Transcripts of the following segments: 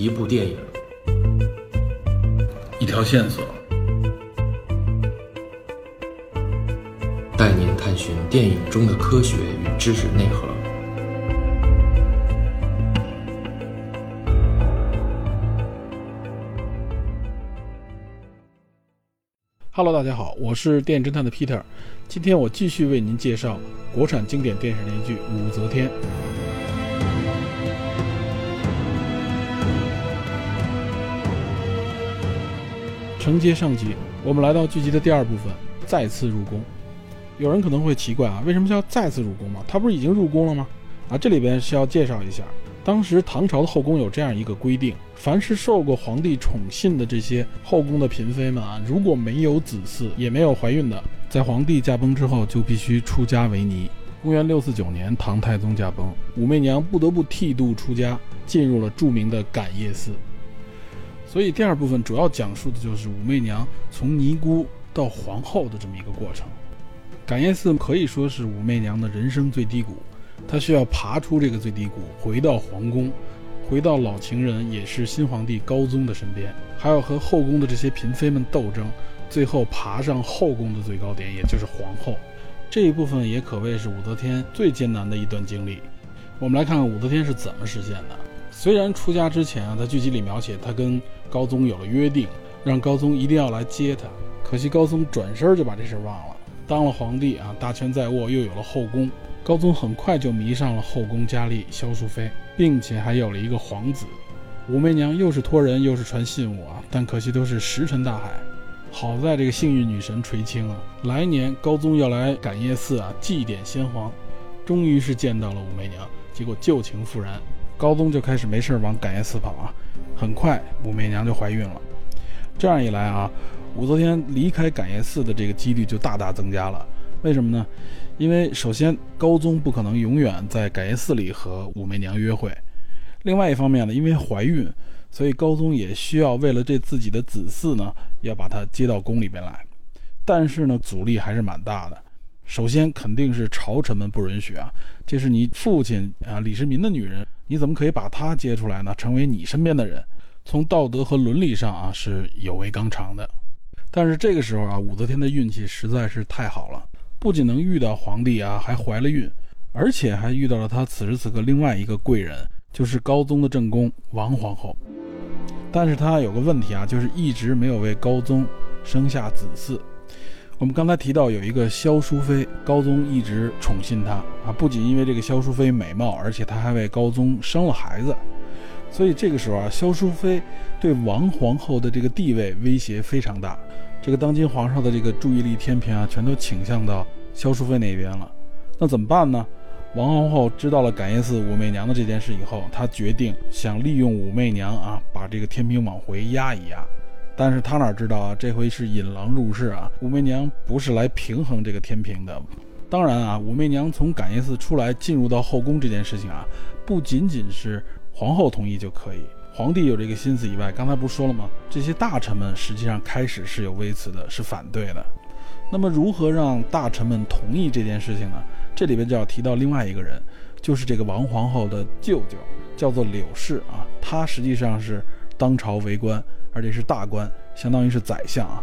一部电影，一条线索，带您探寻电影中的科学与知识内核。Hello，大家好，我是电影侦探的 Peter，今天我继续为您介绍国产经典电视连续剧《武则天》。承接上集，我们来到剧集的第二部分，再次入宫。有人可能会奇怪啊，为什么叫再次入宫嘛？他不是已经入宫了吗？啊，这里边是要介绍一下，当时唐朝的后宫有这样一个规定，凡是受过皇帝宠信的这些后宫的嫔妃们啊，如果没有子嗣，也没有怀孕的，在皇帝驾崩之后就必须出家为尼。公元六四九年，唐太宗驾崩，武媚娘不得不剃度出家，进入了著名的感业寺。所以第二部分主要讲述的就是武媚娘从尼姑到皇后的这么一个过程。感业寺可以说是武媚娘的人生最低谷，她需要爬出这个最低谷，回到皇宫，回到老情人也是新皇帝高宗的身边，还要和后宫的这些嫔妃们斗争，最后爬上后宫的最高点，也就是皇后。这一部分也可谓是武则天最艰难的一段经历。我们来看看武则天是怎么实现的。虽然出家之前啊，在剧集里描写她跟高宗有了约定，让高宗一定要来接她，可惜高宗转身就把这事忘了。当了皇帝啊，大权在握，又有了后宫，高宗很快就迷上了后宫佳丽萧淑妃，并且还有了一个皇子。武媚娘又是托人又是传信物啊，但可惜都是石沉大海。好在这个幸运女神垂青啊，来年高宗要来感业寺啊祭奠先皇，终于是见到了武媚娘，结果旧情复燃，高宗就开始没事往感业寺跑啊，很快武媚娘就怀孕了。这样一来啊，武则天离开感业寺的这个几率就大大增加了。为什么呢？因为首先高宗不可能永远在感业寺里和武媚娘约会，另外一方面呢，因为怀孕。所以高宗也需要为了这自己的子嗣呢，要把她接到宫里边来，但是呢，阻力还是蛮大的。首先肯定是朝臣们不允许啊，这是你父亲啊李世民的女人，你怎么可以把她接出来呢？成为你身边的人，从道德和伦理上啊是有违纲常的。但是这个时候啊，武则天的运气实在是太好了，不仅能遇到皇帝啊，还怀了孕，而且还遇到了她此时此刻另外一个贵人，就是高宗的正宫王皇后。但是她有个问题啊，就是一直没有为高宗生下子嗣。我们刚才提到有一个萧淑妃，高宗一直宠信她啊，不仅因为这个萧淑妃美貌，而且她还为高宗生了孩子。所以这个时候啊，萧淑妃对王皇后的这个地位威胁非常大。这个当今皇上的这个注意力天平啊，全都倾向到萧淑妃那边了。那怎么办呢？王皇后知道了感业寺武媚娘的这件事以后，她决定想利用武媚娘啊，把这个天平往回压一压。但是他哪知道啊，这回是引狼入室啊，武媚娘不是来平衡这个天平的。当然啊，武媚娘从感业寺出来进入到后宫这件事情啊，不仅仅是皇后同意就可以，皇帝有这个心思以外，刚才不是说了吗？这些大臣们实际上开始是有微词的，是反对的。那么如何让大臣们同意这件事情呢？这里边就要提到另外一个人，就是这个王皇后的舅舅，叫做柳氏啊。他实际上是当朝为官，而且是大官，相当于是宰相啊。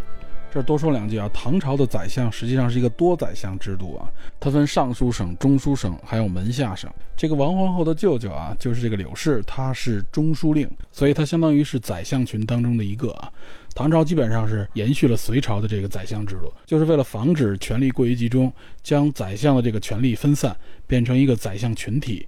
这儿多说两句啊，唐朝的宰相实际上是一个多宰相制度啊，它分尚书省、中书省，还有门下省。这个王皇后的舅舅啊，就是这个柳氏，他是中书令，所以他相当于是宰相群当中的一个啊。唐朝基本上是延续了隋朝的这个宰相制度，就是为了防止权力过于集中，将宰相的这个权力分散，变成一个宰相群体。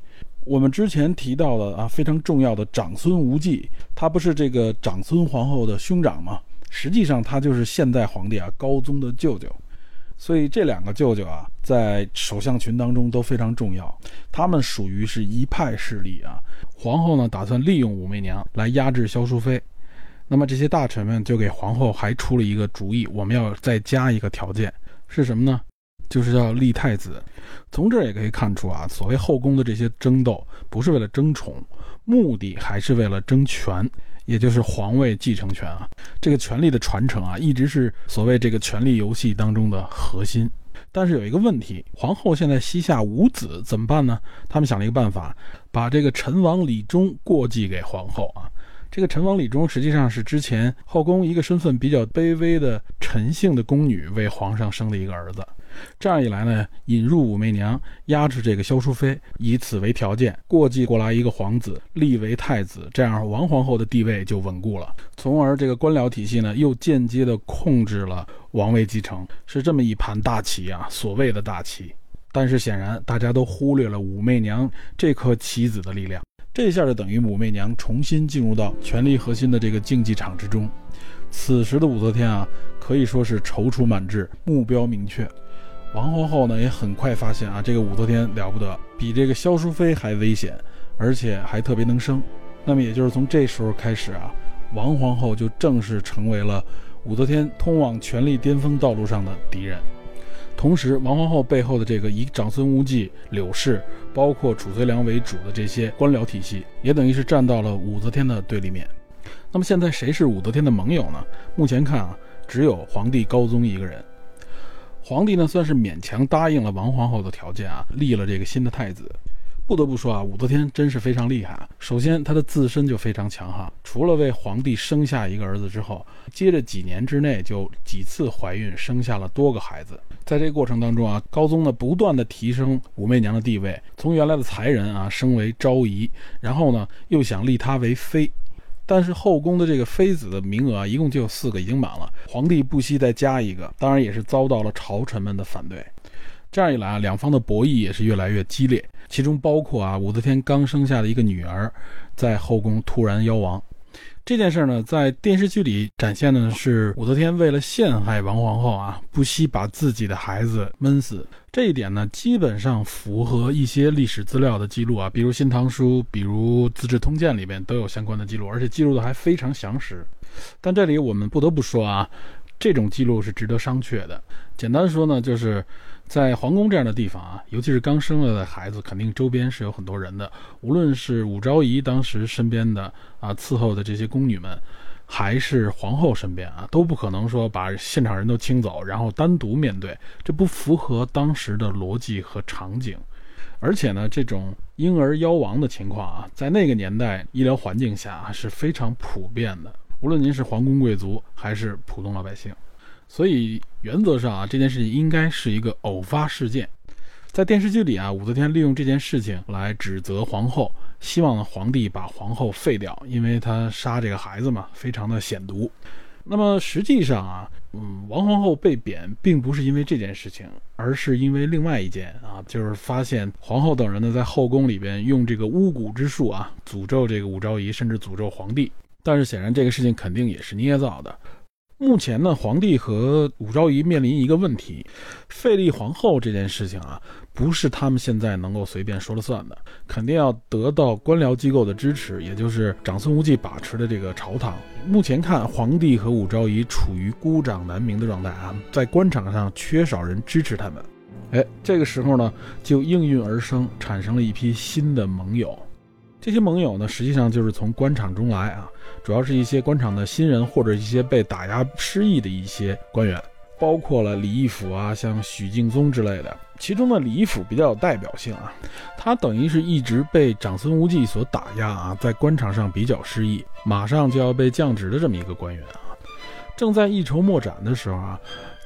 我们之前提到的啊，非常重要的长孙无忌，他不是这个长孙皇后的兄长吗？实际上他就是现代皇帝啊高宗的舅舅。所以这两个舅舅啊，在首相群当中都非常重要，他们属于是一派势力啊。皇后呢，打算利用武媚娘来压制萧淑妃。那么这些大臣们就给皇后还出了一个主意，我们要再加一个条件，是什么呢？就是要立太子。从这儿也可以看出啊，所谓后宫的这些争斗，不是为了争宠，目的还是为了争权，也就是皇位继承权啊。这个权力的传承啊，一直是所谓这个权力游戏当中的核心。但是有一个问题，皇后现在膝下无子，怎么办呢？他们想了一个办法，把这个陈王李忠过继给皇后啊。这个陈王李忠实际上是之前后宫一个身份比较卑微的陈姓的宫女为皇上生的一个儿子。这样一来呢，引入武媚娘，压制这个萧淑妃，以此为条件，过继过来一个皇子，立为太子，这样王皇后的地位就稳固了，从而这个官僚体系呢，又间接的控制了王位继承，是这么一盘大棋啊，所谓的大棋。但是显然大家都忽略了武媚娘这颗棋子的力量，这下就等于武媚娘重新进入到权力核心的这个竞技场之中。此时的武则天啊，可以说是踌躇满志，目标明确。王皇后呢也很快发现啊，这个武则天了不得，比这个萧淑妃还危险，而且还特别能生。那么也就是从这时候开始啊，王皇后就正式成为了武则天通往权力巅峰道路上的敌人。同时，王皇后背后的这个以长孙无忌、柳氏，包括褚遂良为主的这些官僚体系，也等于是站到了武则天的对立面。那么现在谁是武则天的盟友呢？目前看啊，只有皇帝高宗一个人。皇帝呢，算是勉强答应了王皇后的条件啊，立了这个新的太子。不得不说啊，武则天真是非常厉害。首先，她的自身就非常强悍，除了为皇帝生下一个儿子之后，接着几年之内就几次怀孕，生下了多个孩子。在这个过程当中啊，高宗呢不断的提升武媚娘的地位，从原来的才人啊升为昭仪，然后呢又想立她为妃。但是后宫的这个妃子的名额啊，一共就有四个，已经满了。皇帝不惜再加一个，当然也是遭到了朝臣们的反对。这样一来啊，两方的博弈也是越来越激烈。其中包括啊，武则天刚生下的一个女儿，在后宫突然夭亡。这件事呢，在电视剧里展现的是武则天为了陷害王皇后啊，不惜把自己的孩子闷死。这一点呢，基本上符合一些历史资料的记录啊，比如《新唐书》，比如《资治通鉴》里边都有相关的记录，而且记录的还非常详实。但这里我们不得不说啊，这种记录是值得商榷的。简单说呢，就是。在皇宫这样的地方啊，尤其是刚生了的孩子，肯定周边是有很多人的。无论是武昭仪当时身边的啊伺候的这些宫女们，还是皇后身边啊，都不可能说把现场人都清走，然后单独面对，这不符合当时的逻辑和场景。而且呢，这种婴儿夭亡的情况啊，在那个年代医疗环境下是非常普遍的，无论您是皇宫贵族还是普通老百姓。所以原则上啊，这件事情应该是一个偶发事件。在电视剧里啊，武则天利用这件事情来指责皇后，希望皇帝把皇后废掉，因为她杀这个孩子嘛，非常的险毒。那么实际上啊，嗯，王皇后被贬并不是因为这件事情，而是因为另外一件啊，就是发现皇后等人呢在后宫里边用这个巫蛊之术啊，诅咒这个武昭仪，甚至诅咒皇帝。但是显然这个事情肯定也是捏造的。目前呢，皇帝和武昭仪面临一个问题，废立皇后这件事情啊，不是他们现在能够随便说了算的，肯定要得到官僚机构的支持，也就是长孙无忌把持的这个朝堂。目前看，皇帝和武昭仪处于孤掌难鸣的状态啊，在官场上缺少人支持他们。哎，这个时候呢，就应运而生，产生了一批新的盟友。这些盟友呢，实际上就是从官场中来啊，主要是一些官场的新人，或者一些被打压失意的一些官员，包括了李义府啊，像许敬宗之类的。其中呢，李义府比较有代表性啊，他等于是一直被长孙无忌所打压啊，在官场上比较失意，马上就要被降职的这么一个官员啊，正在一筹莫展的时候啊。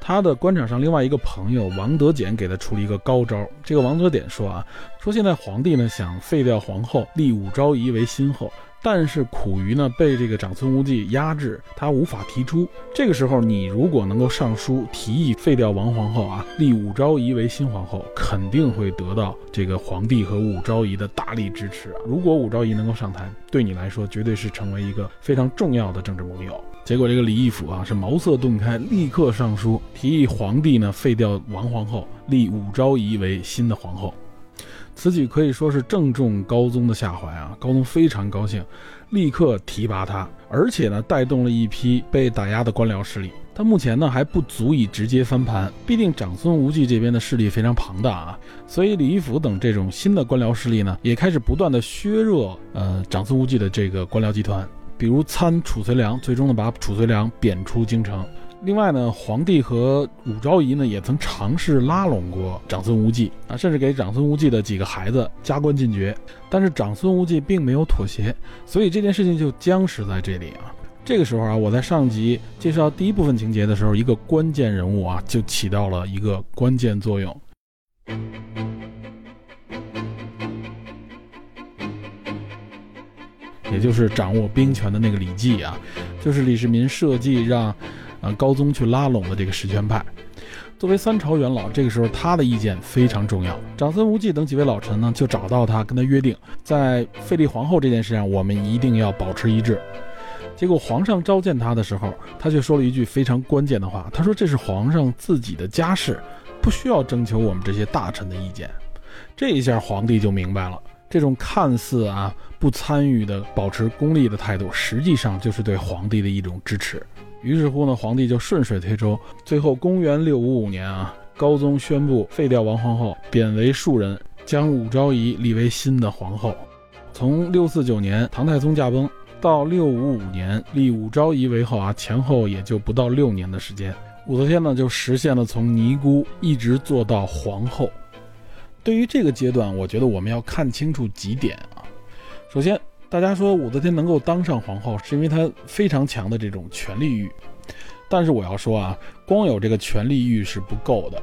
他的官场上另外一个朋友王德简给他出了一个高招。这个王德简说啊，说现在皇帝呢想废掉皇后，立武昭仪为新后，但是苦于呢被这个长孙无忌压制，他无法提出。这个时候你如果能够上书提议废掉王皇后啊，立武昭仪为新皇后，肯定会得到这个皇帝和武昭仪的大力支持啊。如果武昭仪能够上台，对你来说绝对是成为一个非常重要的政治盟友。结果这个李义府啊是茅塞顿开，立刻上书提议皇帝呢废掉王皇后，立武昭仪为新的皇后。此举可以说是正中高宗的下怀啊，高宗非常高兴，立刻提拔他，而且呢带动了一批被打压的官僚势力。但目前呢还不足以直接翻盘，毕竟长孙无忌这边的势力非常庞大啊，所以李义府等这种新的官僚势力呢也开始不断的削弱呃长孙无忌的这个官僚集团。比如参褚遂良，最终呢把褚遂良贬出京城。另外呢，皇帝和武昭仪呢也曾尝试拉拢过长孙无忌啊，甚至给长孙无忌的几个孩子加官进爵，但是长孙无忌并没有妥协，所以这件事情就僵持在这里啊。这个时候啊，我在上集介绍第一部分情节的时候，一个关键人物啊就起到了一个关键作用，也就是掌握兵权的那个李绩啊，就是李世民设计让。啊，高宗去拉拢了这个实权派。作为三朝元老，这个时候他的意见非常重要。长孙无忌等几位老臣呢，就找到他，跟他约定，在废立皇后这件事上，我们一定要保持一致。结果皇上召见他的时候，他却说了一句非常关键的话，他说：“这是皇上自己的家事，不需要征求我们这些大臣的意见。”这一下皇帝就明白了，这种看似啊不参与的、保持中立的态度，实际上就是对皇帝的一种支持。于是乎呢，皇帝就顺水推舟，最后公元六五五年啊，高宗宣布废掉王皇后，贬为庶人，将武昭仪立为新的皇后。从六四九年唐太宗驾崩到六五五年立武昭仪为后啊，前后也就不到六年的时间，武则天呢就实现了从尼姑一直做到皇后。对于这个阶段，我觉得我们要看清楚几点啊，首先。大家说武则天能够当上皇后，是因为她非常强的这种权力欲。但是我要说啊，光有这个权力欲是不够的。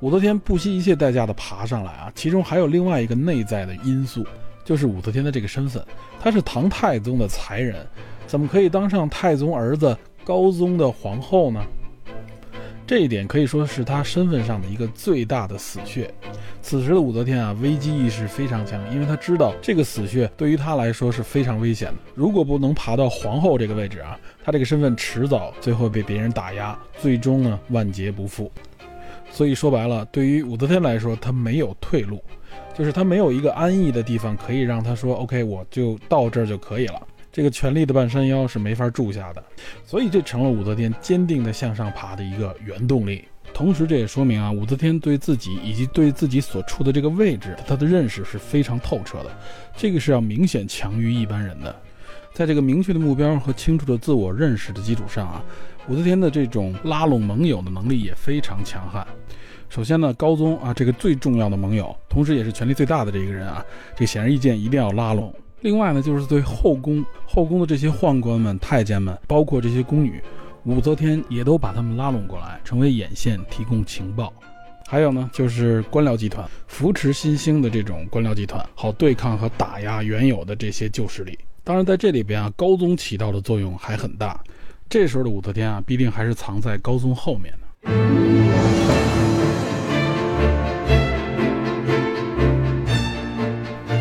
武则天不惜一切代价的爬上来啊，其中还有另外一个内在的因素，就是武则天的这个身份，她是唐太宗的才人，怎么可以当上太宗儿子高宗的皇后呢？这一点可以说是他身份上的一个最大的死穴。此时的武则天啊，危机意识非常强，因为他知道这个死穴对于他来说是非常危险的。如果不能爬到皇后这个位置啊，他这个身份迟早最后被别人打压，最终呢万劫不复。所以说白了，对于武则天来说，她没有退路，就是她没有一个安逸的地方可以让她说 OK，我就到这儿就可以了。这个权力的半山腰是没法住下的，所以这成了武则天坚定的向上爬的一个原动力。同时，这也说明啊，武则天对自己以及对自己所处的这个位置，她的认识是非常透彻的。这个是要明显强于一般人的。在这个明确的目标和清楚的自我认识的基础上啊，武则天的这种拉拢盟友的能力也非常强悍。首先呢，高宗啊，这个最重要的盟友，同时也是权力最大的这一个人啊，这显而易见一定要拉拢。另外呢，就是对后宫后宫的这些宦官们、太监们，包括这些宫女，武则天也都把他们拉拢过来，成为眼线，提供情报。还有呢，就是官僚集团扶持新兴的这种官僚集团，好对抗和打压原有的这些旧势力。当然，在这里边啊，高宗起到的作用还很大。这时候的武则天啊，必定还是藏在高宗后面的。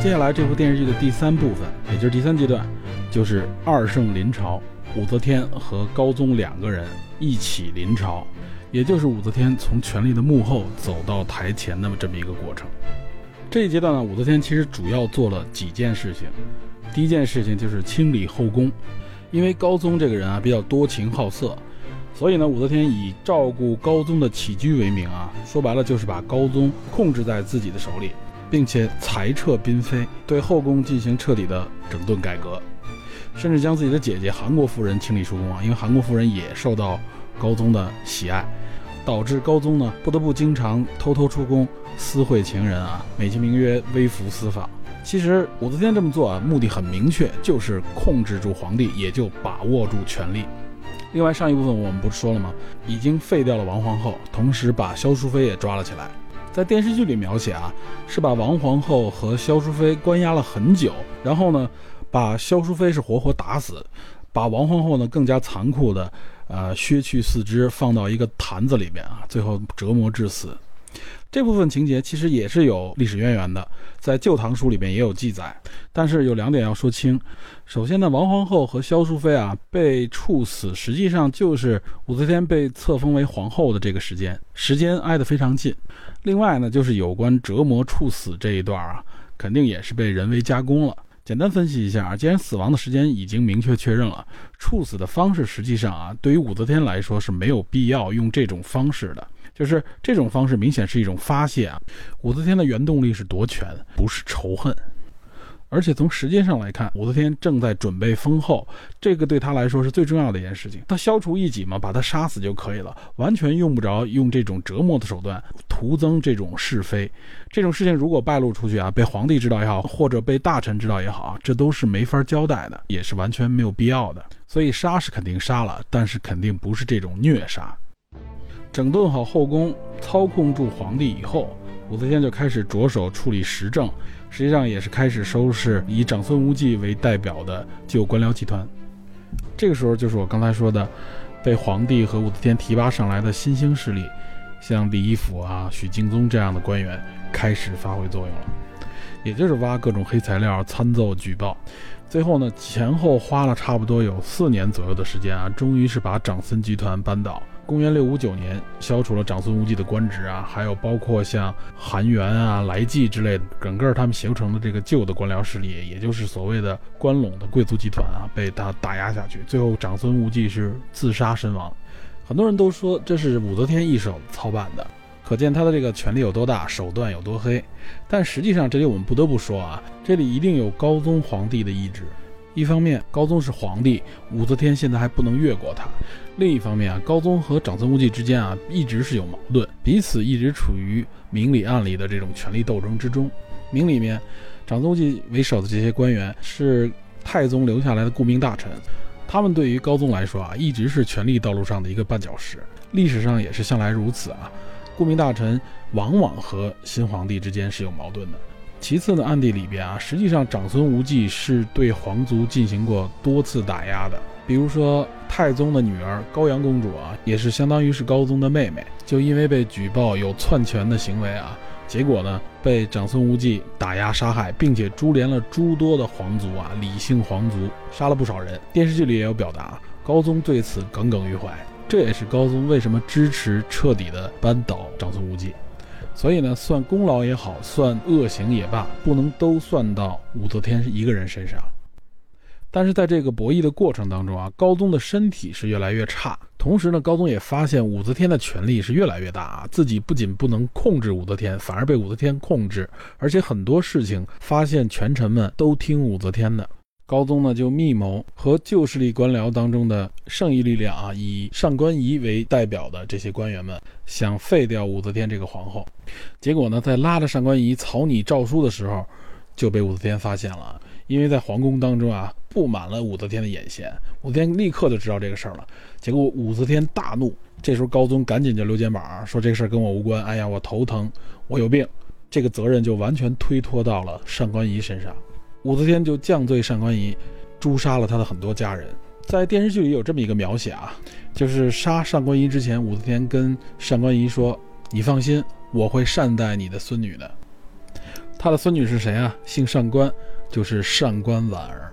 接下来这部电视剧的第三部分，也就是第三阶段，就是二圣临朝，武则天和高宗两个人一起临朝，也就是武则天从权力的幕后走到台前的这么一个过程。这一阶段呢，武则天其实主要做了几件事情。第一件事情就是清理后宫，因为高宗这个人啊比较多情好色，所以呢，武则天以照顾高宗的起居为名啊，说白了就是把高宗控制在自己的手里。并且裁撤嫔妃，对后宫进行彻底的整顿改革，甚至将自己的姐姐韩国夫人清理出宫啊，因为韩国夫人也受到高宗的喜爱，导致高宗呢不得不经常偷偷出宫私会情人啊，美其名曰微服私访。其实武则天这么做啊，目的很明确，就是控制住皇帝，也就把握住权力。另外，上一部分我们不是说了吗？已经废掉了王皇后，同时把萧淑妃也抓了起来。在电视剧里描写啊，是把王皇后和萧淑妃关押了很久，然后呢，把萧淑妃是活活打死，把王皇后呢更加残酷的，呃，削去四肢放到一个坛子里面啊，最后折磨致死。这部分情节其实也是有历史渊源的，在《旧唐书》里边也有记载。但是有两点要说清。首先呢，王皇后和萧淑妃啊被处死，实际上就是武则天被册封为皇后的这个时间，时间挨得非常近。另外呢，就是有关折磨处死这一段啊，肯定也是被人为加工了。简单分析一下啊，既然死亡的时间已经明确确认了，处死的方式实际上啊，对于武则天来说是没有必要用这种方式的。就是这种方式明显是一种发泄啊！武则天的原动力是夺权，不是仇恨。而且从时间上来看，武则天正在准备封后，这个对她来说是最重要的一件事情。她消除异己嘛，把他杀死就可以了，完全用不着用这种折磨的手段，徒增这种是非。这种事情如果败露出去啊，被皇帝知道也好，或者被大臣知道也好，这都是没法交代的，也是完全没有必要的。所以杀是肯定杀了，但是肯定不是这种虐杀。整顿好后宫，操控住皇帝以后，武则天就开始着手处理时政，实际上也是开始收拾以长孙无忌为代表的旧官僚集团。这个时候就是我刚才说的，被皇帝和武则天提拔上来的新兴势力，像李义府啊、许敬宗这样的官员开始发挥作用了，也就是挖各种黑材料、参奏举报。最后呢，前后花了差不多有四年左右的时间啊，终于是把长孙集团扳倒。公元六五九年，消除了长孙无忌的官职啊，还有包括像韩元啊、来济之类的，整个他们形成的这个旧的官僚势力，也就是所谓的关陇的贵族集团啊，被他打压下去。最后，长孙无忌是自杀身亡。很多人都说这是武则天一手操办的，可见他的这个权力有多大，手段有多黑。但实际上，这里我们不得不说啊，这里一定有高宗皇帝的意志。一方面，高宗是皇帝，武则天现在还不能越过他；另一方面啊，高宗和长孙无忌之间啊，一直是有矛盾，彼此一直处于明里暗里的这种权力斗争之中。明里面，长孙无忌为首的这些官员是太宗留下来的顾命大臣，他们对于高宗来说啊，一直是权力道路上的一个绊脚石，历史上也是向来如此啊。顾命大臣往往和新皇帝之间是有矛盾的。其次呢，暗地里边啊，实际上长孙无忌是对皇族进行过多次打压的。比如说太宗的女儿高阳公主啊，也是相当于是高宗的妹妹，就因为被举报有篡权的行为啊，结果呢被长孙无忌打压杀害，并且株连了诸多的皇族啊，李姓皇族杀了不少人。电视剧里也有表达，高宗对此耿耿于怀，这也是高宗为什么支持彻底的扳倒长孙无忌。所以呢，算功劳也好，算恶行也罢，不能都算到武则天一个人身上。但是在这个博弈的过程当中啊，高宗的身体是越来越差，同时呢，高宗也发现武则天的权力是越来越大啊，自己不仅不能控制武则天，反而被武则天控制，而且很多事情发现权臣们都听武则天的。高宗呢就密谋和旧势力官僚当中的剩余力量啊，以上官仪为代表的这些官员们，想废掉武则天这个皇后。结果呢，在拉着上官仪草拟诏书的时候，就被武则天发现了。因为在皇宫当中啊，布满了武则天的眼线，武则天立刻就知道这个事儿了。结果武则天大怒，这时候高宗赶紧就溜肩膀说：“这个事儿跟我无关。哎呀，我头疼，我有病。”这个责任就完全推脱到了上官仪身上。武则天就降罪上官仪，诛杀了他的很多家人。在电视剧里有这么一个描写啊，就是杀上官仪之前，武则天跟上官仪说：“你放心，我会善待你的孙女的。”她的孙女是谁啊？姓上官，就是上官婉儿。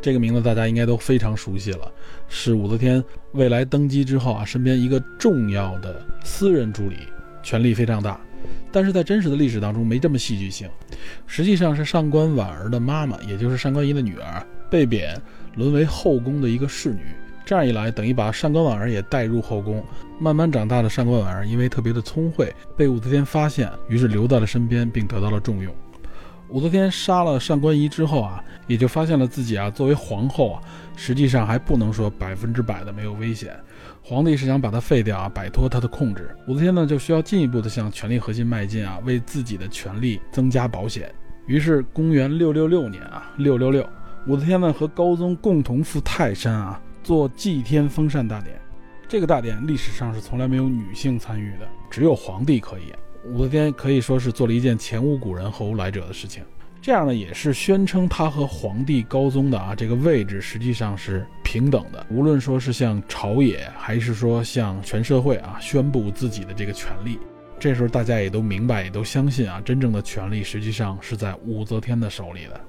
这个名字大家应该都非常熟悉了，是武则天未来登基之后啊，身边一个重要的私人助理，权力非常大。但是在真实的历史当中没这么戏剧性，实际上是上官婉儿的妈妈，也就是上官仪的女儿被贬，沦为后宫的一个侍女。这样一来，等于把上官婉儿也带入后宫。慢慢长大的上官婉儿因为特别的聪慧，被武则天发现，于是留在了身边，并得到了重用。武则天杀了上官仪之后啊，也就发现了自己啊作为皇后啊，实际上还不能说百分之百的没有危险。皇帝是想把他废掉啊，摆脱他的控制。武则天呢，就需要进一步的向权力核心迈进啊，为自己的权力增加保险。于是，公元六六六年啊，六六六，武则天呢和高宗共同赴泰山啊，做祭天封禅大典。这个大典历史上是从来没有女性参与的，只有皇帝可以。武则天可以说是做了一件前无古人后无来者的事情。这样呢，也是宣称她和皇帝高宗的啊这个位置实际上是平等的。无论说是向朝野，还是说向全社会啊，宣布自己的这个权利。这时候大家也都明白，也都相信啊，真正的权力实际上是在武则天的手里的。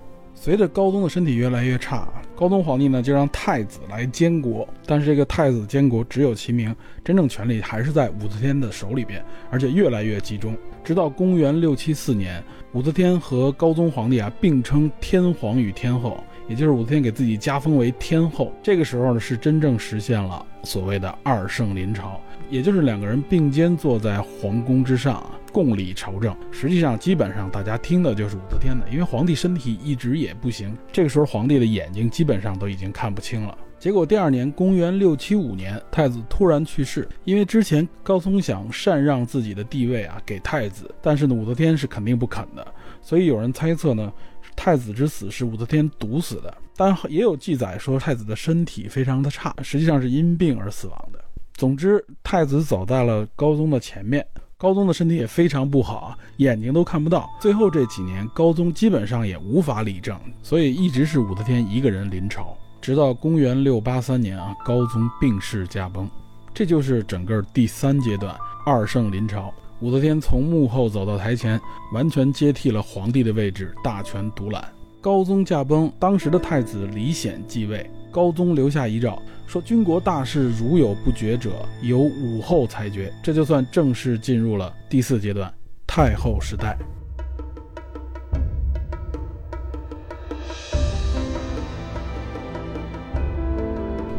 随着高宗的身体越来越差，高宗皇帝呢就让太子来监国，但是这个太子监国只有其名，真正权力还是在武则天的手里边，而且越来越集中。直到公元六七四年，武则天和高宗皇帝啊并称天皇与天后，也就是武则天给自己加封为天后。这个时候呢，是真正实现了所谓的二圣临朝。也就是两个人并肩坐在皇宫之上啊，共理朝政。实际上，基本上大家听的就是武则天的，因为皇帝身体一直也不行，这个时候皇帝的眼睛基本上都已经看不清了。结果第二年，公元六七五年，太子突然去世，因为之前高宗想禅让自己的地位啊给太子，但是呢，武则天是肯定不肯的，所以有人猜测呢。太子之死是武则天毒死的，但也有记载说太子的身体非常的差，实际上是因病而死亡的。总之，太子走在了高宗的前面，高宗的身体也非常不好啊，眼睛都看不到。最后这几年，高宗基本上也无法理政，所以一直是武则天一个人临朝，直到公元六八三年啊，高宗病逝驾崩，这就是整个第三阶段二圣临朝。武则天从幕后走到台前，完全接替了皇帝的位置，大权独揽。高宗驾崩，当时的太子李显继位。高宗留下遗诏，说军国大事如有不决者，由武后裁决。这就算正式进入了第四阶段太后时代。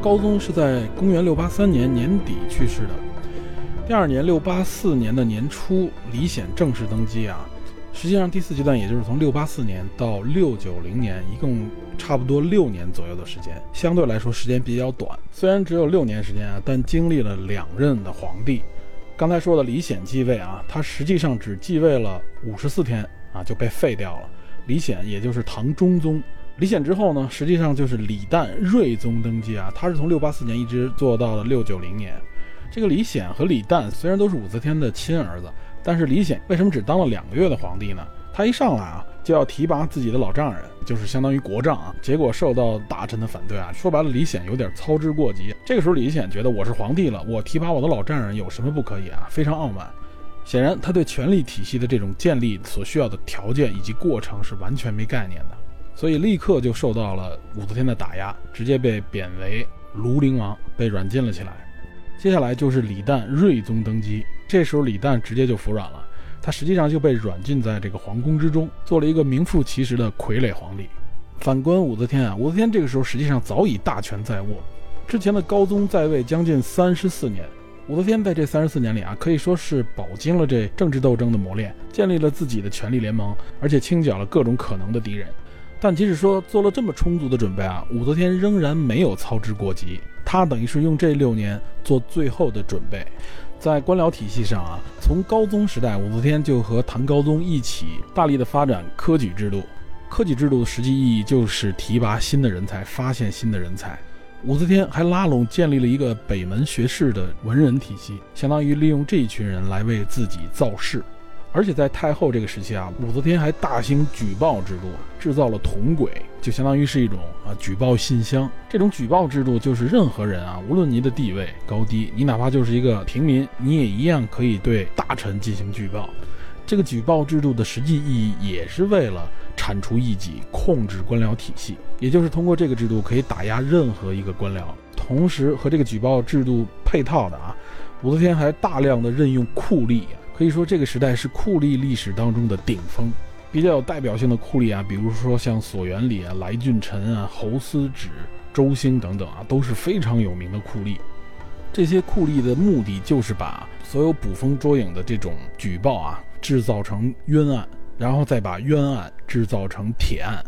高宗是在公元六八三年年底去世的。第二年，六八四年的年初，李显正式登基啊。实际上，第四阶段也就是从六八四年到六九零年，一共差不多六年左右的时间，相对来说时间比较短。虽然只有六年时间啊，但经历了两任的皇帝。刚才说的李显继位啊，他实际上只继位了五十四天啊，就被废掉了。李显也就是唐中宗。李显之后呢，实际上就是李旦睿宗登基啊，他是从六八四年一直做到了六九零年。这个李显和李旦虽然都是武则天的亲儿子，但是李显为什么只当了两个月的皇帝呢？他一上来啊就要提拔自己的老丈人，就是相当于国丈啊，结果受到大臣的反对啊。说白了，李显有点操之过急。这个时候，李显觉得我是皇帝了，我提拔我的老丈人有什么不可以啊？非常傲慢。显然，他对权力体系的这种建立所需要的条件以及过程是完全没概念的，所以立刻就受到了武则天的打压，直接被贬为庐陵王，被软禁了起来。接下来就是李旦睿宗登基，这时候李旦直接就服软了，他实际上就被软禁在这个皇宫之中，做了一个名副其实的傀儡皇帝。反观武则天啊，武则天这个时候实际上早已大权在握，之前的高宗在位将近三十四年，武则天在这三十四年里啊，可以说是饱经了这政治斗争的磨练，建立了自己的权力联盟，而且清剿了各种可能的敌人。但即使说做了这么充足的准备啊，武则天仍然没有操之过急。她等于是用这六年做最后的准备。在官僚体系上啊，从高宗时代，武则天就和唐高宗一起大力的发展科举制度。科举制度的实际意义就是提拔新的人才，发现新的人才。武则天还拉拢建立了一个北门学士的文人体系，相当于利用这一群人来为自己造势。而且在太后这个时期啊，武则天还大兴举报制度，制造了铜轨，就相当于是一种啊举报信箱。这种举报制度就是任何人啊，无论你的地位高低，你哪怕就是一个平民，你也一样可以对大臣进行举报。这个举报制度的实际意义也是为了铲除异己，控制官僚体系，也就是通过这个制度可以打压任何一个官僚。同时和这个举报制度配套的啊，武则天还大量的任用酷吏。可以说，这个时代是酷吏历史当中的顶峰。比较有代表性的酷吏啊，比如说像索元礼啊、来俊臣啊、侯思止、周兴等等啊，都是非常有名的酷吏。这些酷吏的目的就是把所有捕风捉影的这种举报啊，制造成冤案，然后再把冤案制造成铁案，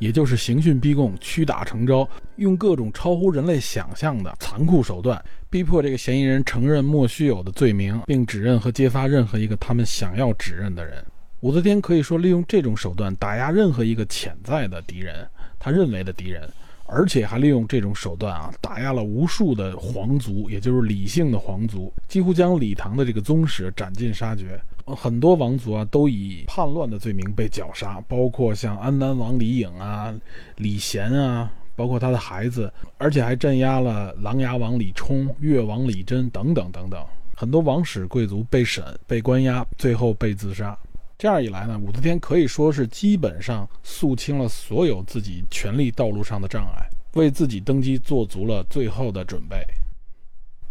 也就是刑讯逼供、屈打成招，用各种超乎人类想象的残酷手段。逼迫这个嫌疑人承认莫须有的罪名，并指认和揭发任何一个他们想要指认的人。武则天可以说利用这种手段打压任何一个潜在的敌人，他认为的敌人，而且还利用这种手段啊打压了无数的皇族，也就是李姓的皇族，几乎将李唐的这个宗室斩尽杀绝。很多王族啊都以叛乱的罪名被绞杀，包括像安南王李颖啊、李贤啊。包括他的孩子，而且还镇压了琅琊王李冲、越王李真等等等等，很多王室贵族被审、被关押，最后被自杀。这样一来呢，武则天可以说是基本上肃清了所有自己权力道路上的障碍，为自己登基做足了最后的准备。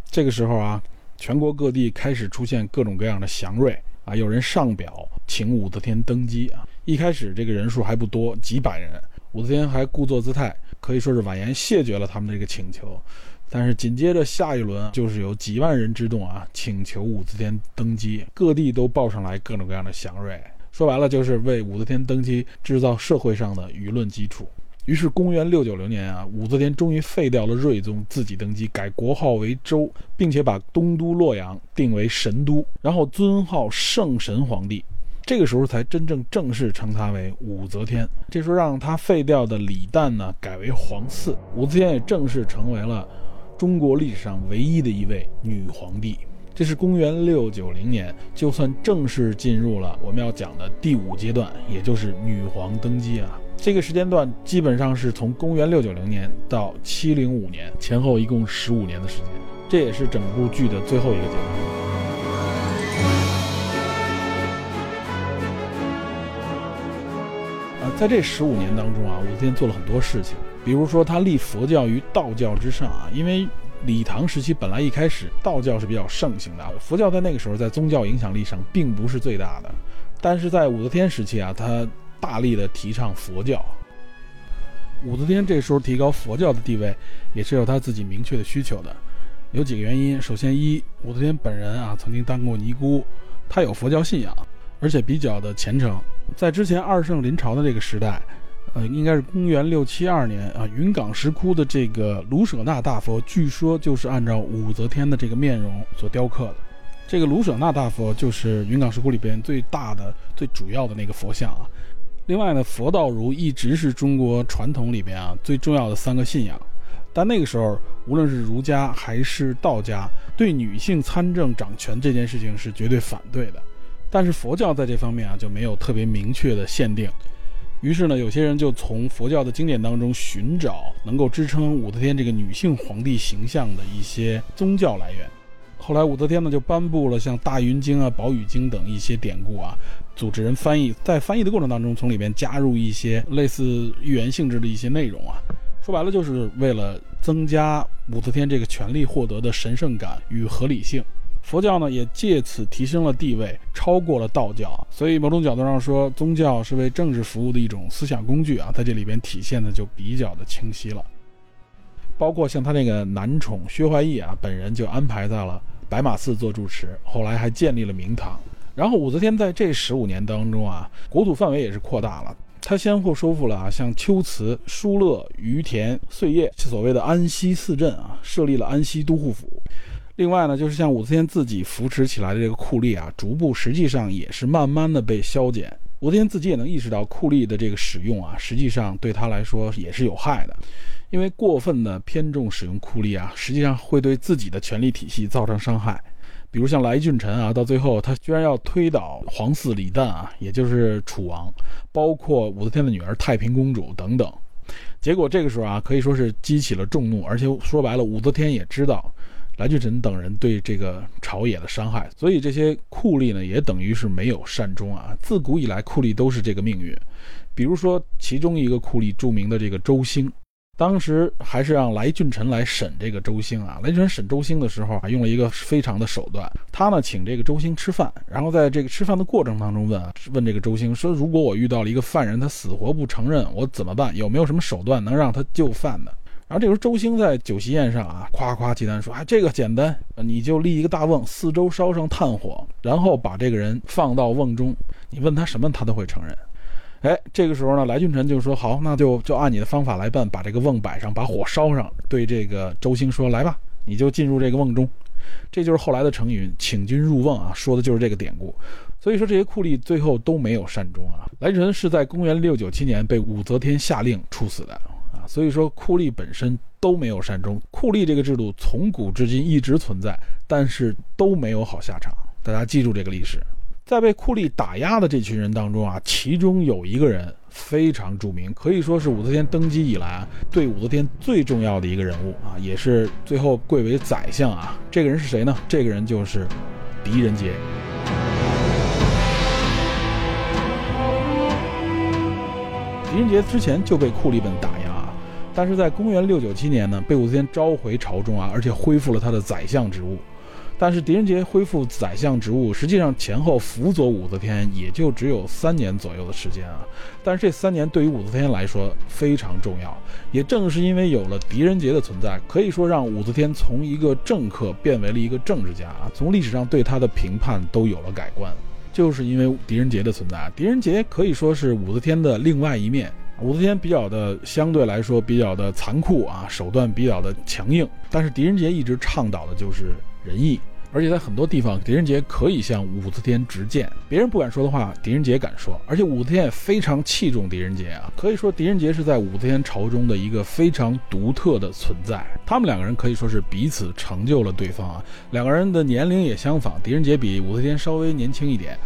这个时候啊，全国各地开始出现各种各样的祥瑞啊，有人上表请武则天登基啊。一开始这个人数还不多，几百人，武则天还故作姿态。可以说是婉言谢绝了他们这个请求，但是紧接着下一轮就是有几万人之动啊，请求武则天登基，各地都报上来各种各样的祥瑞。说白了就是为武则天登基制造社会上的舆论基础。于是公元六九零年啊，武则天终于废掉了睿宗，自己登基，改国号为周，并且把东都洛阳定为神都，然后尊号圣神皇帝。这个时候才真正正式称她为武则天。这时候让她废掉的李旦呢，改为皇嗣，武则天也正式成为了中国历史上唯一的一位女皇帝。这是公元六九零年，就算正式进入了我们要讲的第五阶段，也就是女皇登基啊。这个时间段基本上是从公元六九零年到七零五年前后，一共十五年的时间。这也是整部剧的最后一个阶段。啊，在这十五年当中啊，武则天做了很多事情，比如说她立佛教于道教之上啊，因为。李唐时期本来一开始道教是比较盛行的，佛教在那个时候在宗教影响力上并不是最大的。但是在武则天时期啊，他大力的提倡佛教。武则天这时候提高佛教的地位，也是有他自己明确的需求的。有几个原因，首先一，武则天本人啊曾经当过尼姑，她有佛教信仰，而且比较的虔诚。在之前二圣临朝的这个时代。呃，应该是公元六七二年啊，云冈石窟的这个卢舍那大佛，据说就是按照武则天的这个面容所雕刻的。这个卢舍那大佛就是云冈石窟里边最大的、最主要的那个佛像啊。另外呢，佛道儒一直是中国传统里边啊最重要的三个信仰。但那个时候，无论是儒家还是道家，对女性参政掌权这件事情是绝对反对的。但是佛教在这方面啊就没有特别明确的限定。于是呢，有些人就从佛教的经典当中寻找能够支撑武则天这个女性皇帝形象的一些宗教来源。后来武则天呢就颁布了像《大云经》啊、《宝雨经》等一些典故啊，组织人翻译，在翻译的过程当中，从里面加入一些类似预言性质的一些内容啊。说白了，就是为了增加武则天这个权力获得的神圣感与合理性。佛教呢也借此提升了地位，超过了道教，所以某种角度上说，宗教是为政治服务的一种思想工具啊，在这里边体现的就比较的清晰了。包括像他那个男宠薛怀义啊，本人就安排在了白马寺做住持，后来还建立了明堂。然后武则天在这十五年当中啊，国土范围也是扩大了，他先后收复了啊像龟兹、疏勒、于田、碎叶，所谓的安西四镇啊，设立了安西都护府。另外呢，就是像武则天自己扶持起来的这个酷吏啊，逐步实际上也是慢慢的被消减。武则天自己也能意识到酷吏的这个使用啊，实际上对他来说也是有害的，因为过分的偏重使用酷吏啊，实际上会对自己的权力体系造成伤害。比如像来俊臣啊，到最后他居然要推倒皇嗣李旦啊，也就是楚王，包括武则天的女儿太平公主等等。结果这个时候啊，可以说是激起了众怒，而且说白了，武则天也知道。来俊臣等人对这个朝野的伤害，所以这些酷吏呢，也等于是没有善终啊。自古以来，酷吏都是这个命运。比如说，其中一个酷吏著名的这个周兴，当时还是让来俊臣来审这个周兴啊。来俊臣审周兴的时候啊，用了一个非常的手段，他呢请这个周兴吃饭，然后在这个吃饭的过程当中问啊，问这个周兴说：“如果我遇到了一个犯人，他死活不承认，我怎么办？有没有什么手段能让他就范的？”然后这时候，周兴在酒席宴上啊，夸夸其谈说：“哎，这个简单，你就立一个大瓮，四周烧上炭火，然后把这个人放到瓮中，你问他什么，他都会承认。”哎，这个时候呢，来俊臣就说：“好，那就就按你的方法来办，把这个瓮摆上，把火烧上。”对这个周兴说：“来吧，你就进入这个瓮中。”这就是后来的成语“请君入瓮”啊，说的就是这个典故。所以说，这些酷吏最后都没有善终啊。来俊臣是在公元六九七年被武则天下令处死的啊。所以说，酷吏本身都没有善终。酷吏这个制度从古至今一直存在，但是都没有好下场。大家记住这个历史。在被酷吏打压的这群人当中啊，其中有一个人非常著名，可以说是武则天登基以来，对武则天最重要的一个人物啊，也是最后贵为宰相啊。这个人是谁呢？这个人就是狄仁杰。狄仁杰之前就被酷吏们打压。但是在公元六九七年呢，被武则天召回朝中啊，而且恢复了他的宰相职务。但是狄仁杰恢复宰相职务，实际上前后辅佐武则天也就只有三年左右的时间啊。但是这三年对于武则天来说非常重要，也正是因为有了狄仁杰的存在，可以说让武则天从一个政客变为了一个政治家啊。从历史上对他的评判都有了改观，就是因为狄仁杰的存在。狄仁杰可以说是武则天的另外一面。武则天比较的相对来说比较的残酷啊，手段比较的强硬，但是狄仁杰一直倡导的就是仁义，而且在很多地方，狄仁杰可以向武则天直谏，别人不敢说的话，狄仁杰敢说，而且武则天也非常器重狄仁杰啊，可以说狄仁杰是在武则天朝中的一个非常独特的存在，他们两个人可以说是彼此成就了对方啊，两个人的年龄也相仿，狄仁杰比武则天稍微年轻一点，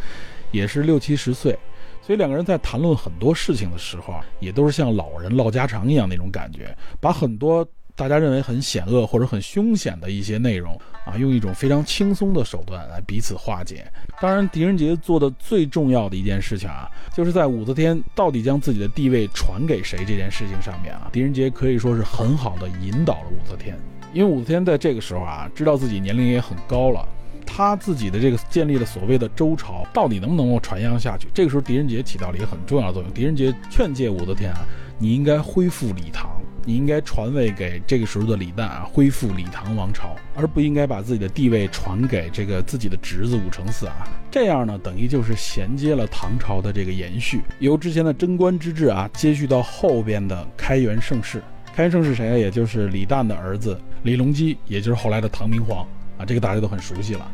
也是六七十岁。所以两个人在谈论很多事情的时候啊，也都是像老人唠家常一样那种感觉，把很多大家认为很险恶或者很凶险的一些内容啊，用一种非常轻松的手段来彼此化解。当然，狄仁杰做的最重要的一件事情啊，就是在武则天到底将自己的地位传给谁这件事情上面啊，狄仁杰可以说是很好的引导了武则天，因为武则天在这个时候啊，知道自己年龄也很高了。他自己的这个建立了所谓的周朝，到底能不能够传扬下去？这个时候，狄仁杰起到了一个很重要的作用。狄仁杰劝诫武则天啊，你应该恢复李唐，你应该传位给这个时候的李旦啊，恢复李唐王朝，而不应该把自己的地位传给这个自己的侄子武承嗣啊。这样呢，等于就是衔接了唐朝的这个延续，由之前的贞观之治啊，接续到后边的开元盛世。开元盛世谁啊？也就是李旦的儿子李隆基，也就是后来的唐明皇啊。这个大家都很熟悉了。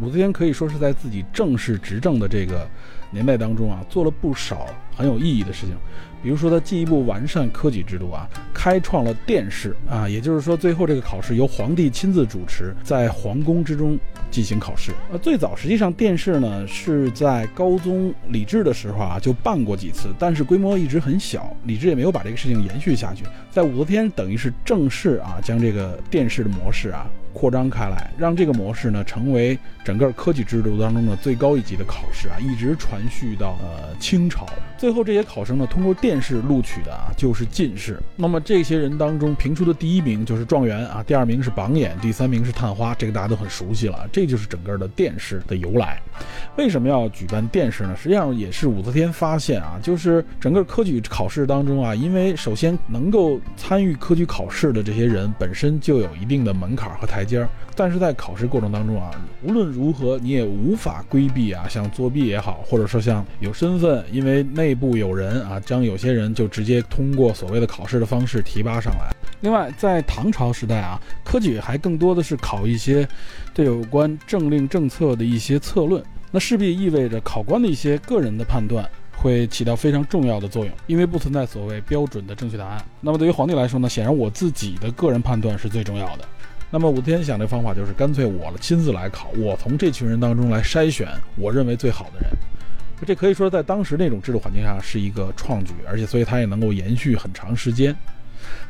武则天可以说是在自己正式执政的这个年代当中啊，做了不少很有意义的事情。比如说，他进一步完善科举制度啊，开创了殿试啊，也就是说，最后这个考试由皇帝亲自主持，在皇宫之中进行考试。呃，最早实际上殿试呢是在高宗李治的时候啊就办过几次，但是规模一直很小，李治也没有把这个事情延续下去。在武则天等于是正式啊将这个殿试的模式啊。扩张开来，让这个模式呢成为整个科举制度当中的最高一级的考试啊，一直传续到呃清朝。最后这些考生呢，通过殿试录取的啊，就是进士。那么这些人当中评出的第一名就是状元啊，第二名是榜眼，第三名是探花。这个大家都很熟悉了，这就是整个的殿试的由来。为什么要举办殿试呢？实际上也是武则天发现啊，就是整个科举考试当中啊，因为首先能够参与科举考试的这些人本身就有一定的门槛和台阶儿，但是在考试过程当中啊，无论如何你也无法规避啊，像作弊也好，或者说像有身份，因为那内部有人啊，将有些人就直接通过所谓的考试的方式提拔上来。另外，在唐朝时代啊，科举还更多的是考一些对有关政令政策的一些策论。那势必意味着考官的一些个人的判断会起到非常重要的作用，因为不存在所谓标准的正确答案。那么对于皇帝来说呢，显然我自己的个人判断是最重要的。那么武则天想的方法就是干脆我亲自来考，我从这群人当中来筛选我认为最好的人。这可以说在当时那种制度环境下是一个创举，而且所以它也能够延续很长时间。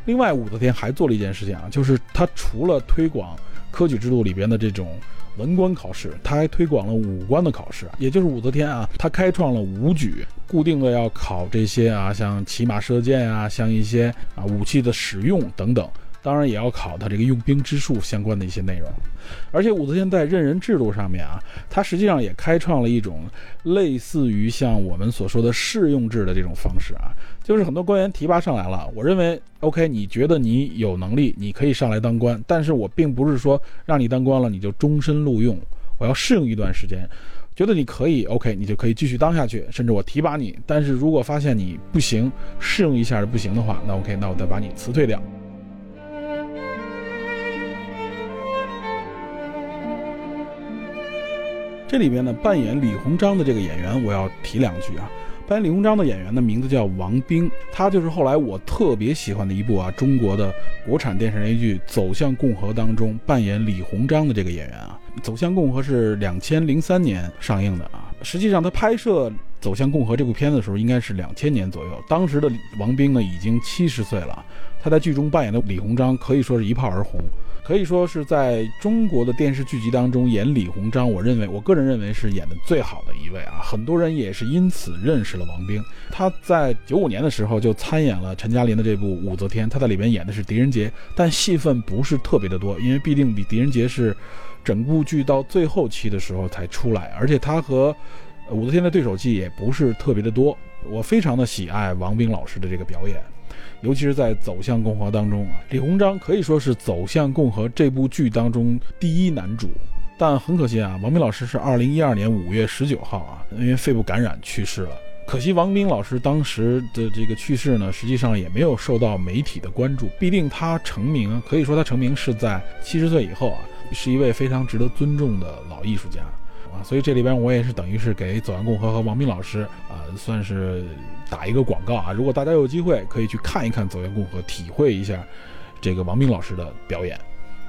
另外，武则天还做了一件事情啊，就是她除了推广科举制度里边的这种。文官考试，他还推广了武官的考试，也就是武则天啊，她开创了武举，固定的要考这些啊，像骑马射箭啊，像一些啊武器的使用等等。当然也要考他这个用兵之术相关的一些内容，而且武则天在任人制度上面啊，她实际上也开创了一种类似于像我们所说的试用制的这种方式啊，就是很多官员提拔上来了，我认为 OK，你觉得你有能力，你可以上来当官，但是我并不是说让你当官了你就终身录用，我要适应一段时间，觉得你可以 OK，你就可以继续当下去，甚至我提拔你，但是如果发现你不行，适应一下不行的话，那 OK，那我再把你辞退掉。这里边呢，扮演李鸿章的这个演员，我要提两句啊。扮演李鸿章的演员的名字叫王兵，他就是后来我特别喜欢的一部啊中国的国产电视连续剧《走向共和》当中扮演李鸿章的这个演员啊。《走向共和》是两千零三年上映的啊。实际上，他拍摄走向共和》这部片子的时候，应该是两千年左右。当时的王兵呢已经七十岁了，他在剧中扮演的李鸿章可以说是一炮而红。可以说是在中国的电视剧集当中演李鸿章，我认为我个人认为是演的最好的一位啊。很多人也是因此认识了王兵。他在九五年的时候就参演了陈嘉玲的这部《武则天》，他在里面演的是狄仁杰，但戏份不是特别的多，因为毕竟比狄仁杰是整部剧到最后期的时候才出来，而且他和武则天的对手戏也不是特别的多。我非常的喜爱王兵老师的这个表演。尤其是在《走向共和》当中啊，李鸿章可以说是《走向共和》这部剧当中第一男主。但很可惜啊，王兵老师是二零一二年五月十九号啊，因为肺部感染去世了。可惜王兵老师当时的这个去世呢，实际上也没有受到媒体的关注。毕竟他成名，可以说他成名是在七十岁以后啊，是一位非常值得尊重的老艺术家。啊，所以这里边我也是等于是给《走向共和》和王斌老师啊，算是打一个广告啊。如果大家有机会可以去看一看《走向共和》，体会一下这个王斌老师的表演。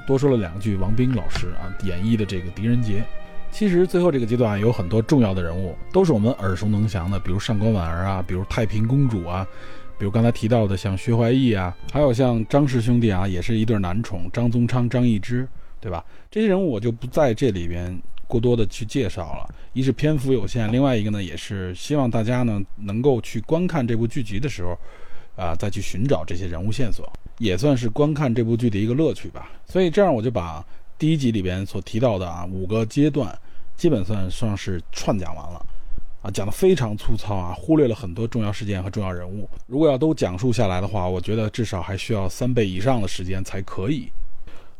多说了两句，王斌老师啊演绎的这个狄仁杰，其实最后这个阶段有很多重要的人物，都是我们耳熟能详的，比如上官婉儿啊，比如太平公主啊，比如刚才提到的像薛怀义啊，还有像张氏兄弟啊，也是一对男宠，张宗昌、张易之，对吧？这些人物我就不在这里边。过多的去介绍了，一是篇幅有限，另外一个呢，也是希望大家呢能够去观看这部剧集的时候，啊，再去寻找这些人物线索，也算是观看这部剧的一个乐趣吧。所以这样我就把第一集里边所提到的啊五个阶段，基本算算是串讲完了，啊，讲的非常粗糙啊，忽略了很多重要事件和重要人物。如果要都讲述下来的话，我觉得至少还需要三倍以上的时间才可以。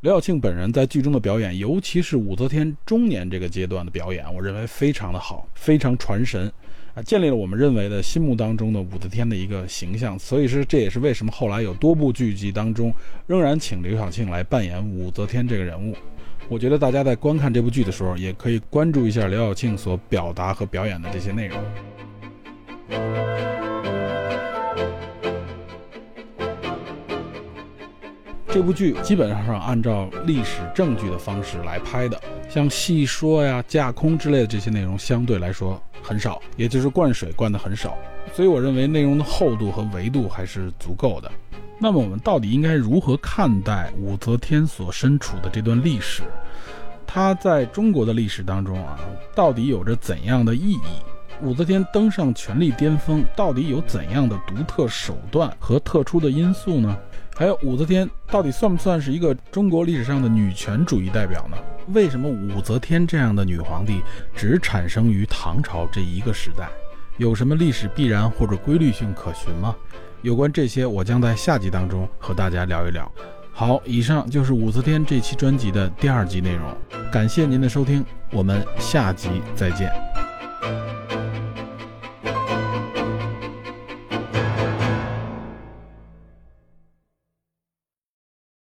刘晓庆本人在剧中的表演，尤其是武则天中年这个阶段的表演，我认为非常的好，非常传神，啊，建立了我们认为的心目当中的武则天的一个形象。所以说，这也是为什么后来有多部剧集当中仍然请刘晓庆来扮演武则天这个人物。我觉得大家在观看这部剧的时候，也可以关注一下刘晓庆所表达和表演的这些内容。这部剧基本上是按照历史证据的方式来拍的，像戏说呀、架空之类的这些内容相对来说很少，也就是灌水灌的很少，所以我认为内容的厚度和维度还是足够的。那么我们到底应该如何看待武则天所身处的这段历史？它在中国的历史当中啊，到底有着怎样的意义？武则天登上权力巅峰，到底有怎样的独特手段和特殊的因素呢？还有武则天到底算不算是一个中国历史上的女权主义代表呢？为什么武则天这样的女皇帝只产生于唐朝这一个时代？有什么历史必然或者规律性可循吗？有关这些，我将在下集当中和大家聊一聊。好，以上就是武则天这期专辑的第二集内容，感谢您的收听，我们下集再见。